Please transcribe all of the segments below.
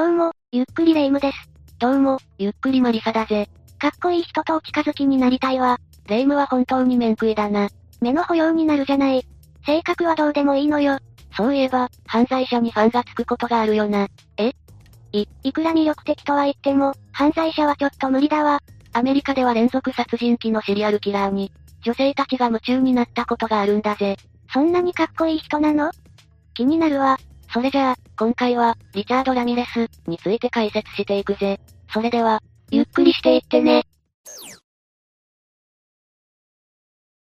どうも、ゆっくりレ夢ムです。どうも、ゆっくりマリサだぜ。かっこいい人とお近づきになりたいわ。レ夢ムは本当に面食いだな。目の保養になるじゃない。性格はどうでもいいのよ。そういえば、犯罪者にファンがつくことがあるよな。え？い、いくら魅力的とは言っても、犯罪者はちょっと無理だわ。アメリカでは連続殺人鬼のシリアルキラーに、女性たちが夢中になったことがあるんだぜ。そんなにかっこいい人なの？気になるわ。それじゃあ、今回は、リチャード・ラミレス、について解説していくぜ。それでは、ゆっくりしていってね。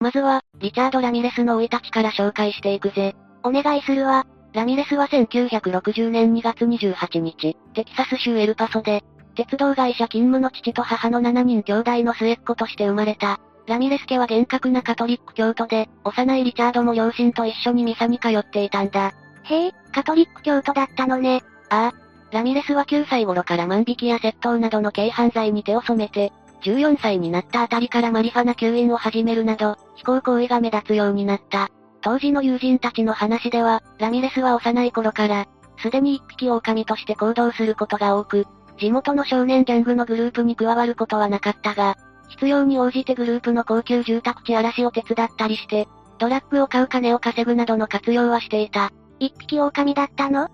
まずは、リチャード・ラミレスの生い立ちから紹介していくぜ。お願いするわ。ラミレスは1960年2月28日、テキサス州エルパソで、鉄道会社勤務の父と母の7人兄弟の末っ子として生まれた。ラミレス家は厳格なカトリック教徒で、幼いリチャードも両親と一緒にミサに通っていたんだ。へえ、カトリック教徒だったのね。ああ。ラミレスは9歳頃から万引きや窃盗などの軽犯罪に手を染めて、14歳になったあたりからマリファナ吸引を始めるなど、非行行為が目立つようになった。当時の友人たちの話では、ラミレスは幼い頃から、すでに一匹狼として行動することが多く、地元の少年ギャングのグループに加わることはなかったが、必要に応じてグループの高級住宅地荒らしを手伝ったりして、ドラッグを買う金を稼ぐなどの活用はしていた。一匹狼だったの？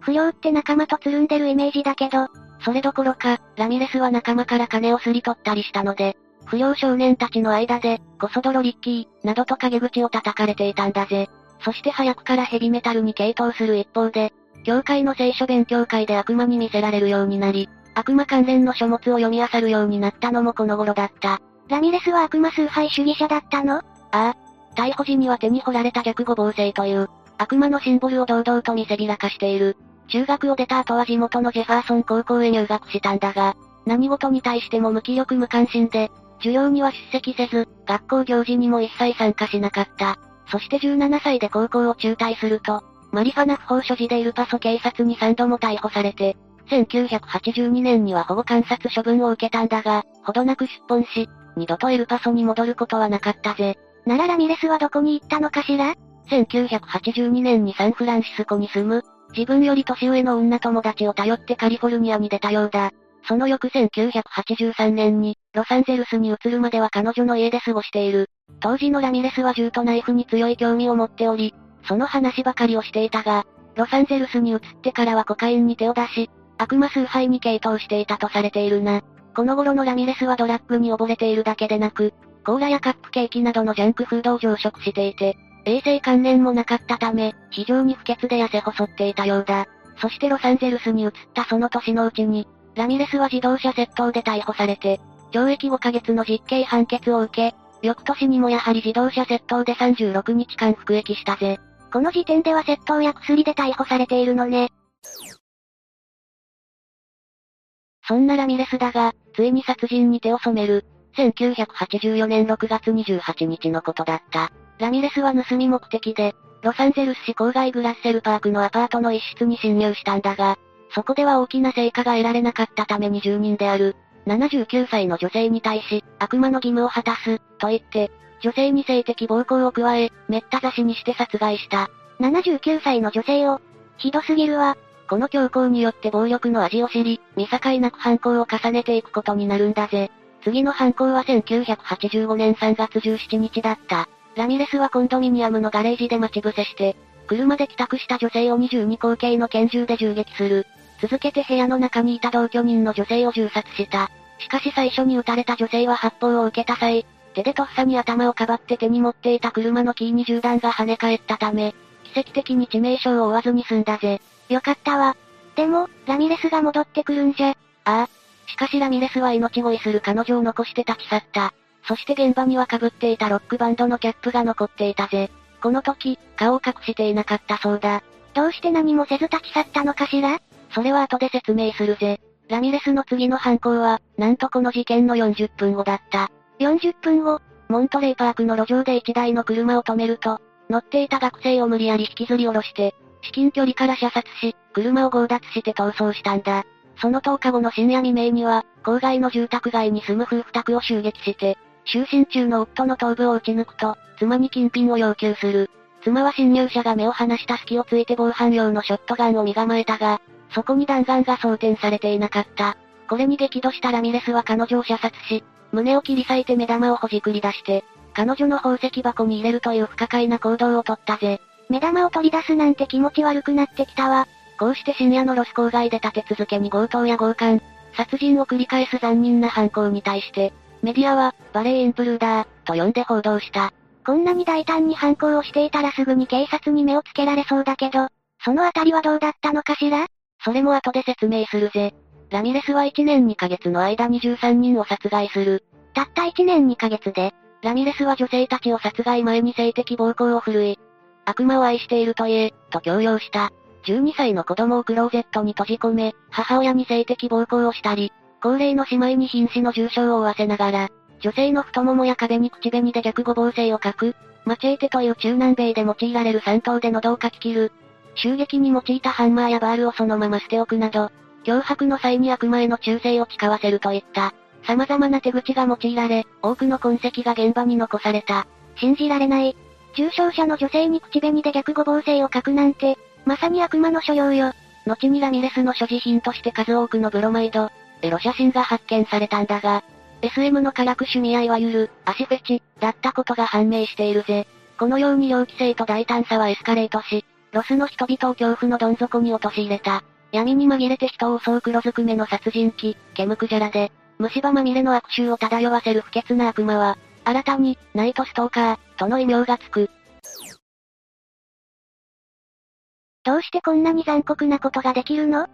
不良って仲間とつるんでるイメージだけど、それどころか、ラミレスは仲間から金をすり取ったりしたので、不良少年たちの間で、コソドロリッキー、などと陰口を叩かれていたんだぜ。そして早くからヘビメタルに傾倒する一方で、教会の聖書勉強会で悪魔に見せられるようになり、悪魔関連の書物を読み漁るようになったのもこの頃だった。ラミレスは悪魔崇拝主義者だったの？ああ。逮捕時には手に掘られた逆五芒星という、悪魔のシンボルを堂々と見せびらかしている。中学を出た後は地元のジェファーソン高校へ入学したんだが、何事に対しても無気力無関心で、授業には出席せず、学校行事にも一切参加しなかった。そして17歳で高校を中退すると、マリファナ不法所持でイルパソ警察に3度も逮捕されて、1982年には保護観察処分を受けたんだが、ほどなく出本し、二度とエルパソに戻ることはなかったぜ。ならラミレスはどこに行ったのかしら？1982年にサンフランシスコに住む、自分より年上の女友達を頼ってカリフォルニアに出たようだ。その翌1983年に、ロサンゼルスに移るまでは彼女の家で過ごしている。当時のラミレスは銃とナイフに強い興味を持っており、その話ばかりをしていたが、ロサンゼルスに移ってからはコカインに手を出し、悪魔崇拝に傾倒していたとされているな。この頃のラミレスはドラッグに溺れているだけでなく、コーラやカップケーキなどのジャンクフードを常食していて、衛生関連もなかったため、非常に不潔で痩せ細っていたようだ。そしてロサンゼルスに移ったその年のうちに、ラミレスは自動車窃盗で逮捕されて、懲役5ヶ月の実刑判決を受け、翌年にもやはり自動車窃盗で36日間服役したぜ。この時点では窃盗や薬で逮捕されているのね。そんなラミレスだが、ついに殺人に手を染める。1984年6月28日のことだった。ラミレスは盗み目的で、ロサンゼルス市郊外グラッセルパークのアパートの一室に侵入したんだが、そこでは大きな成果が得られなかったために住人である、79歳の女性に対し、悪魔の義務を果たす、と言って、女性に性的暴行を加え、めった刺しにして殺害した。79歳の女性を、ひどすぎるわ。この強行によって暴力の味を知り、見境なく犯行を重ねていくことになるんだぜ。次の犯行は1985年3月17日だった。ラミレスはコンドミニアムのガレージで待ち伏せして、車で帰宅した女性を22口径の拳銃で銃撃する。続けて部屋の中にいた同居人の女性を銃殺した。しかし最初に撃たれた女性は発砲を受けた際、手でとっさに頭をかばって手に持っていた車のキーに銃弾が跳ね返ったため、奇跡的に致命傷を負わずに済んだぜ。よかったわ。でも、ラミレスが戻ってくるんじゃ。ああ。しかしラミレスは命乞いする彼女を残して立ち去った。そして現場には被っていたロックバンドのキャップが残っていたぜ。この時、顔を隠していなかったそうだ。どうして何もせず立ち去ったのかしら？それは後で説明するぜ。ラミレスの次の犯行は、なんとこの事件の40分後だった。40分後モントレイパークの路上で1台の車を止めると、乗っていた学生を無理やり引きずり下ろして、至近距離から射殺し、車を強奪して逃走したんだ。その10日後の深夜未明には、郊外の住宅街に住む夫婦宅を襲撃して、就寝中の夫の頭部を撃ち抜くと、妻に金品を要求する。妻は侵入者が目を離した隙をついて防犯用のショットガンを身構えたが、そこに弾丸が装填されていなかった。これに激怒したラミレスは彼女を射殺し、胸を切り裂いて目玉をほじくり出して、彼女の宝石箱に入れるという不可解な行動をとったぜ。目玉を取り出すなんて気持ち悪くなってきたわ。こうして深夜のロス郊外で立て続けに強盗や強姦、殺人を繰り返す残忍な犯行に対して、メディアは、バレーインプルーダー、と呼んで報道した。こんなに大胆に犯行をしていたらすぐに警察に目をつけられそうだけど、そのあたりはどうだったのかしら？それも後で説明するぜ。ラミレスは1年2ヶ月の間に13人を殺害する。たった1年2ヶ月でラミレスは女性たちを殺害前に性的暴行を振るい、悪魔を愛していると言え、と強要した。12歳の子供をクローゼットに閉じ込め、母親に性的暴行をしたり、高齢の姉妹に瀕死の重傷を負わせながら、女性の太ももや壁に口紅で逆五芒星を書く、マチェーテという中南米で用いられる三刀で喉をかき切る、襲撃に用いたハンマーやバールをそのまま捨ておくなど、脅迫の際に悪魔への忠誠を誓わせるといった、様々な手口が用いられ、多くの痕跡が現場に残された。信じられない。重傷者の女性に口紅で逆五芒星を書くなんて、まさに悪魔の所用よ。後にラミレスの所持品として数多くのブロマイド、エロ写真が発見されたんだが、SM の辛く趣味合いはゆる、足フェチ、だったことが判明しているぜ。このように猟奇性と大胆さはエスカレートし、ロスの人々を恐怖のどん底に陥れた。闇に紛れて人を襲う黒ずくめの殺人鬼、ケムクジャラで、虫歯まみれの悪臭を漂わせる不潔な悪魔は、新たに、ナイトストーカー、との異名がつく。どうしてこんなに残酷なことができるの？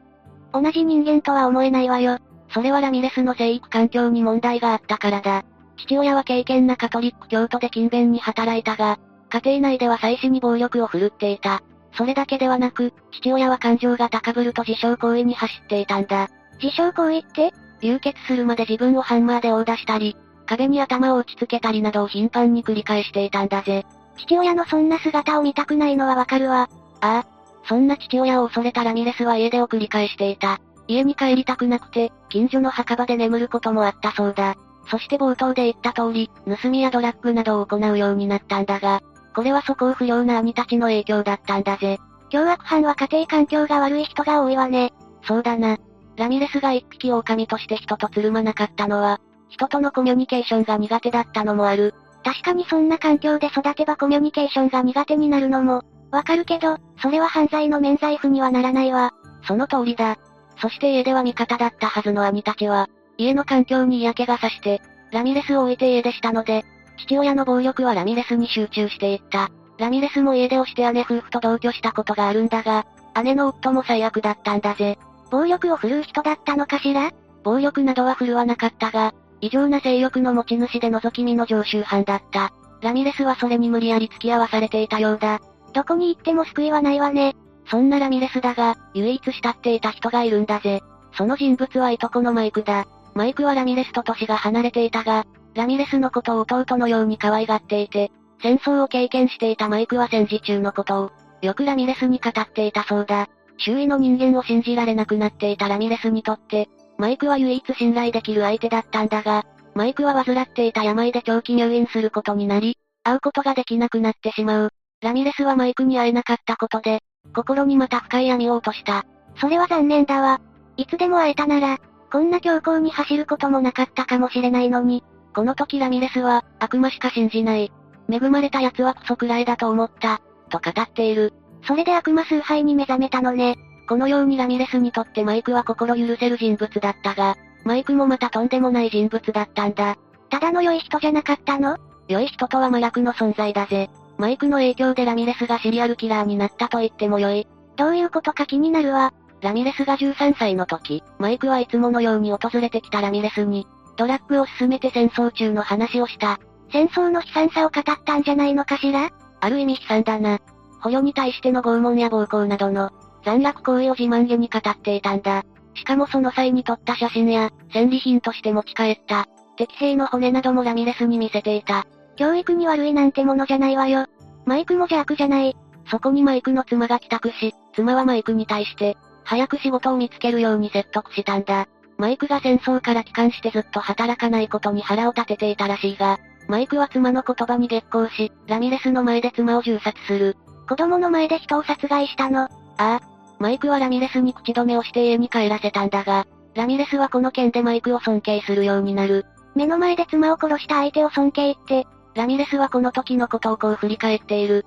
同じ人間とは思えないわよ。それはラミレスの生育環境に問題があったからだ。父親は敬虔なカトリック教徒で勤勉に働いたが、家庭内では妻子に暴力を振るっていた。それだけではなく、父親は感情が高ぶると自傷行為に走っていたんだ。自傷行為って？流血するまで自分をハンマーで殴打したり、壁に頭を打ちつけたりなどを頻繁に繰り返していたんだぜ。父親のそんな姿を見たくないのはわかるわ。ああ。そんな父親を恐れたラミレスは家出を繰り返していた。家に帰りたくなくて、近所の墓場で眠ることもあったそうだ。そして冒頭で言った通り、盗みやドラッグなどを行うようになったんだが、これは素行不良な兄たちの影響だったんだぜ。凶悪犯は家庭環境が悪い人が多いわね。そうだな。ラミレスが一匹狼として人とつるまなかったのは、人とのコミュニケーションが苦手だったのもある。確かにそんな環境で育てばコミュニケーションが苦手になるのも、わかるけど、それは犯罪の免罪符にはならないわ。その通りだ。そして家では味方だったはずの兄たちは、家の環境に嫌気がさして、ラミレスを置いて家出したので、父親の暴力はラミレスに集中していった。ラミレスも家出をして姉夫婦と同居したことがあるんだが、姉の夫も最悪だったんだぜ。暴力を振るう人だったのかしら？暴力などは振るわなかったが、異常な性欲の持ち主で覗き見の常習犯だった。ラミレスはそれに無理やり付き合わされていたようだ。どこに行っても救いはないわね。そんなラミレスだが、唯一慕っていた人がいるんだぜ。その人物はいとこのマイクだ。マイクはラミレスと歳が離れていたが、ラミレスのことを弟のように可愛がっていて、戦争を経験していたマイクは戦時中のことを、よくラミレスに語っていたそうだ。周囲の人間を信じられなくなっていたラミレスにとって、マイクは唯一信頼できる相手だったんだが、マイクは患っていた病で長期入院することになり、会うことができなくなってしまう。ラミレスはマイクに会えなかったことで、心にまた深い闇を落とした。それは残念だわ。いつでも会えたなら、こんな強行に走ることもなかったかもしれないのに。この時ラミレスは、悪魔しか信じない。恵まれた奴はクソくらいだと思った、と語っている。それで悪魔崇拝に目覚めたのね。このようにラミレスにとってマイクは心許せる人物だったが、マイクもまたとんでもない人物だったんだ。ただの良い人じゃなかったの？良い人とは麻薬の存在だぜ。マイクの影響でラミレスがシリアルキラーになったと言っても良い。どういうことか気になるわ。ラミレスが13歳の時、マイクはいつものように訪れてきたラミレスに、ドラッグを進めて戦争中の話をした。戦争の悲惨さを語ったんじゃないのかしら？ある意味悲惨だな。捕虜に対しての拷問や暴行などの残虐行為を自慢げに語っていたんだ。しかもその際に撮った写真や、戦利品として持ち帰った、敵兵の骨などもラミレスに見せていた。教育に悪いなんてものじゃないわよ。マイクも邪悪じゃない。そこにマイクの妻が帰宅し、妻はマイクに対して、早く仕事を見つけるように説得したんだ。マイクが戦争から帰還してずっと働かないことに腹を立てていたらしいが、マイクは妻の言葉に激高し、ラミレスの前で妻を銃殺する。子供の前で人を殺害したの。ああ。マイクはラミレスに口止めをして家に帰らせたんだが、ラミレスはこの件でマイクを尊敬するようになる。目の前で妻を殺した相手を尊敬って、ラミレスはこの時のことをこう振り返っている。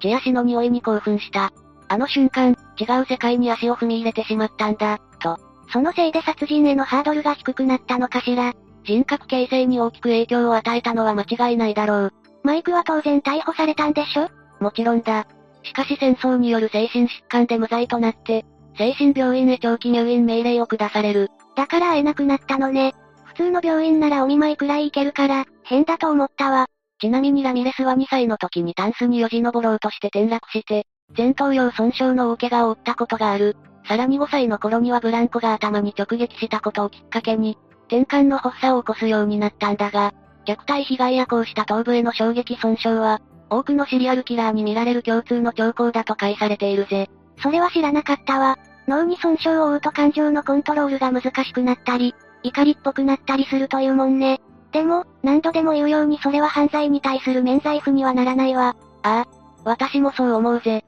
血足の匂いに興奮した。あの瞬間、違う世界に足を踏み入れてしまったんだ、と。そのせいで殺人へのハードルが低くなったのかしら。人格形成に大きく影響を与えたのは間違いないだろう。マイクは当然逮捕されたんでしょ？もちろんだ。しかし戦争による精神疾患で無罪となって、精神病院へ長期入院命令を下される。だから会えなくなったのね。普通の病院ならお見舞いくらい行けるから、変だと思ったわ。ちなみにラミレスは2歳の時にタンスによじ登ろうとして転落して、前頭葉損傷の大怪我を負ったことがある。さらに5歳の頃にはブランコが頭に直撃したことをきっかけに、転換の発作を起こすようになったんだが、虐待被害やこうした頭部への衝撃損傷は、多くのシリアルキラーに見られる共通の兆候だと解されているぜ。それは知らなかったわ。脳に損傷を負うと感情のコントロールが難しくなったり、怒りっぽくなったりするというもんね。でも、何度でも言うようにそれは犯罪に対する免罪符にはならないわ。ああ、私もそう思うぜ。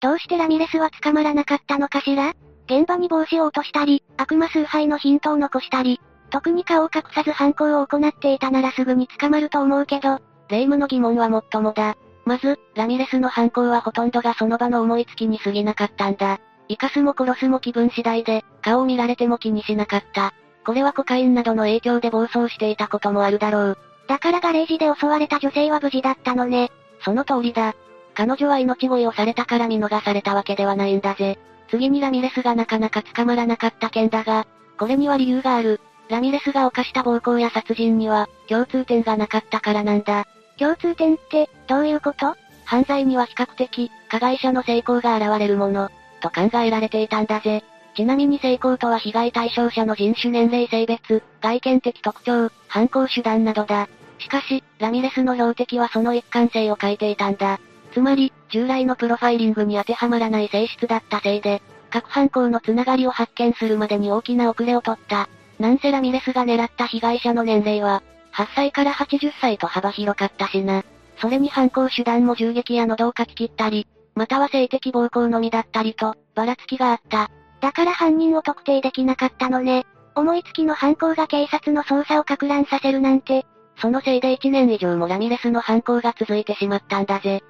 どうしてラミレスは捕まらなかったのかしら？現場に帽子を落としたり、悪魔崇拝のヒントを残したり、特に顔を隠さず犯行を行っていたならすぐに捕まると思うけど、霊夢の疑問はもっともだ。まず、ラミレスの犯行はほとんどがその場の思いつきに過ぎなかったんだ。生かすも殺すも気分次第で、顔を見られても気にしなかった。これはコカインなどの影響で暴走していたこともあるだろう。だからガレージで襲われた女性は無事だったのね。その通りだ。彼女は命乞いをされたから見逃されたわけではないんだぜ。次にラミレスがなかなか捕まらなかった件だが、これには理由がある。ラミレスが犯した暴行や殺人には、共通点がなかったからなんだ。共通点って、どういうこと？犯罪には比較的、加害者の成功が現れるもの、と考えられていたんだぜ。ちなみに成功とは被害対象者の人種年齢性別、外見的特徴、犯行手段などだ。しかし、ラミレスの標的はその一貫性を欠いていたんだ。つまり、従来のプロファイリングに当てはまらない性質だったせいで、各犯行のつながりを発見するまでに大きな遅れを取った。なんせラミレスが狙った被害者の年齢は、8歳から80歳と幅広かったしな。それに犯行手段も銃撃や喉をかき切ったり、または性的暴行のみだったりと、ばらつきがあった。だから犯人を特定できなかったのね。思いつきの犯行が警察の捜査を撹乱させるなんて。そのせいで1年以上もラミレスの犯行が続いてしまったんだぜ。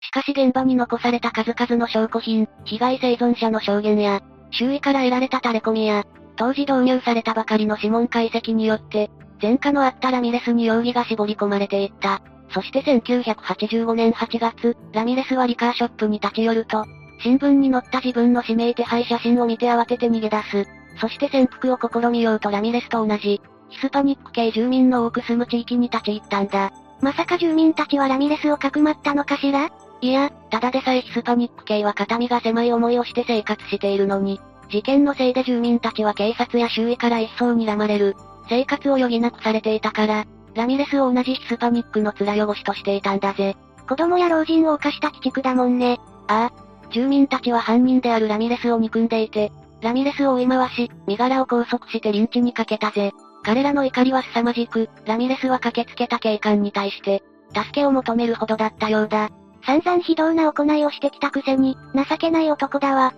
しかし現場に残された数々の証拠品、被害生存者の証言や、周囲から得られた垂れ込みや、当時導入されたばかりの指紋解析によって、前科のあったラミレスに容疑が絞り込まれていった。そして1985年8月、ラミレスはリカーショップに立ち寄ると、新聞に載った自分の指名手配写真を見て慌てて逃げ出す。そして潜伏を試みようとラミレスと同じ、ヒスパニック系住民の多く住む地域に立ち入ったんだ。まさか住民たちはラミレスをかくまったのかしら？いや、ただでさえヒスパニック系は肩身が狭い思いをして生活しているのに、事件のせいで住民たちは警察や周囲から一層睨まれる。生活を余儀なくされていたから、ラミレスを同じヒスパニックの面汚しとしていたんだぜ。子供や老人を犯した鬼畜だもんね。ああ。住民たちは犯人であるラミレスを憎んでいて、ラミレスを追い回し、身柄を拘束してリンチにかけたぜ。彼らの怒りは凄まじく、ラミレスは駆けつけた警官に対して、助けを求めるほどだったようだ。散々非道な行いをしてきたくせに、情けない男だわ。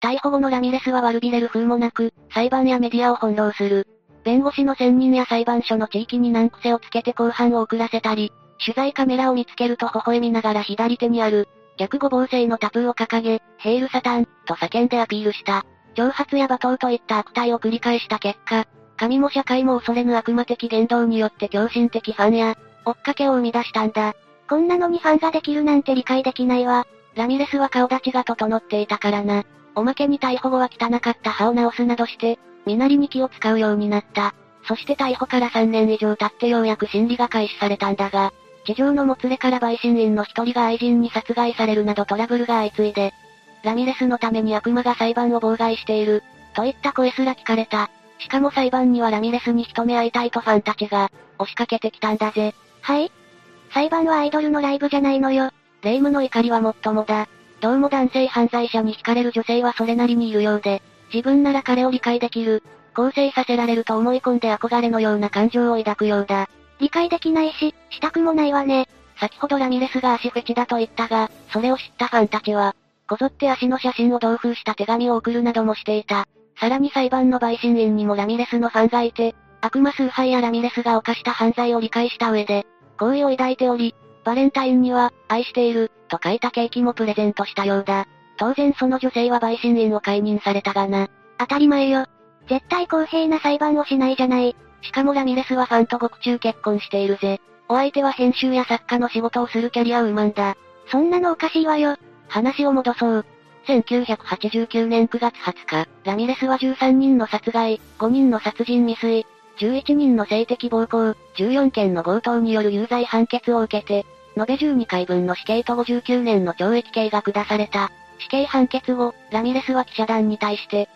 逮捕後のラミレスは悪びれる風もなく、裁判やメディアを翻弄する。弁護士の選任や裁判所の地域に難癖をつけて公判を遅らせたり、取材カメラを見つけると微笑みながら左手にある、逆五芒星のタプーを掲げ、ヘイルサタン、と叫んでアピールした。挑発や罵倒といった悪態を繰り返した結果、神も社会も恐れぬ悪魔的言動によって狂信的ファンや、追っかけを生み出したんだ。こんなのにファンができるなんて理解できないわ。ラミレスは顔立ちが整っていたからな。おまけに逮捕後は汚かった歯を直すなどして、身なりに気を使うようになった。そして逮捕から3年以上経ってようやく審理が開始されたんだが、地上のもつれから陪審員の一人が愛人に殺害されるなどトラブルが相次いで、ラミレスのために悪魔が裁判を妨害している、といった声すら聞かれた。しかも裁判にはラミレスに一目会いたいとファンたちが、押しかけてきたんだぜ。はい裁判はアイドルのライブじゃないのよ。霊夢の怒りはもっともだ。どうも男性犯罪者に惹かれる女性はそれなりにいるようで、自分なら彼を理解できる、構成させられると思い込んで憧れのような感情を抱くようだ。理解できないし、したくもないわね。先ほどラミレスが足フェチだと言ったが、それを知ったファンたちは、こぞって足の写真を同封した手紙を送るなどもしていた。さらに裁判の陪審員にもラミレスのファンがいて、悪魔崇拝やラミレスが犯した犯罪を理解した上で、好意を抱いており、バレンタインには、愛している、と書いたケーキもプレゼントしたようだ。当然その女性は陪審員を解任されたがな。当たり前よ。絶対公平な裁判をしないじゃない。しかもラミレスはファンと獄中結婚しているぜ。お相手は編集や作家の仕事をするキャリアウーマンだ。そんなのおかしいわよ。話を戻そう。1989年9月20日、ラミレスは13人の殺害、5人の殺人未遂、11人の性的暴行、14件の強盗による有罪判決を受けて、延べ12回分の死刑と59年の懲役刑が下された。死刑判決後、ラミレスは記者団に対して、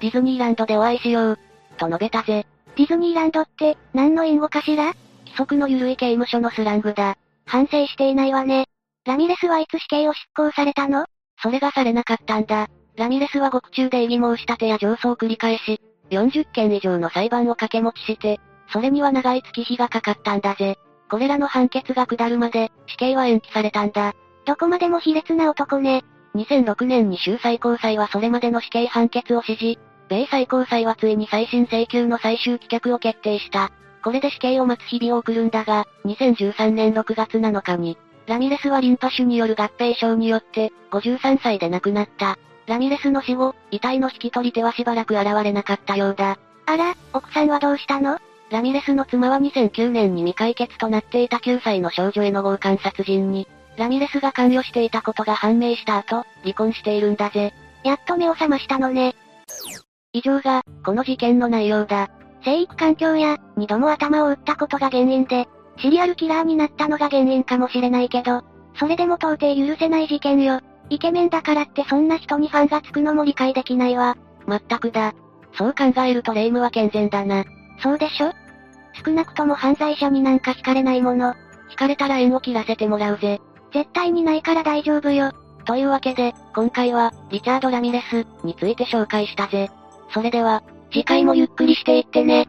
ディズニーランドでお会いしよう、と述べたぜ。ディズニーランドって、何の隠語かしら？規則の緩い刑務所のスラングだ。反省していないわね。ラミレスはいつ死刑を執行されたの？それがされなかったんだ。ラミレスは獄中で異議申し立てや上訴を繰り返し、40件以上の裁判を掛け持ちして、それには長い月日がかかったんだぜ。これらの判決が下るまで、死刑は延期されたんだ。どこまでも卑劣な男ね。2006年に州最高裁はそれまでの死刑判決を支持。米最高裁はついに再審請求の最終棄却を決定した。これで死刑を待つ日々を送るんだが、2013年6月7日に、ラミレスはリンパ腫による合併症によって、53歳で亡くなった。ラミレスの死後、遺体の引き取り手はしばらく現れなかったようだ。あら、奥さんはどうしたの？ラミレスの妻は2009年に未解決となっていた9歳の少女への強姦殺人に、ラミレスが関与していたことが判明した後、離婚しているんだぜ。やっと目を覚ましたのね。以上が、この事件の内容だ。生育環境や、二度も頭を打ったことが原因で、シリアルキラーになったのが原因かもしれないけど、それでも到底許せない事件よ。イケメンだからってそんな人にファンがつくのも理解できないわ。まったくだ。そう考えると霊夢は健全だな。そうでしょ？少なくとも犯罪者になんか惹かれないもの。惹かれたら縁を切らせてもらうぜ。絶対にないから大丈夫よ。というわけで、今回は、リチャード・ラミレス、について紹介したぜ。それでは、次回もゆっくりしていってね。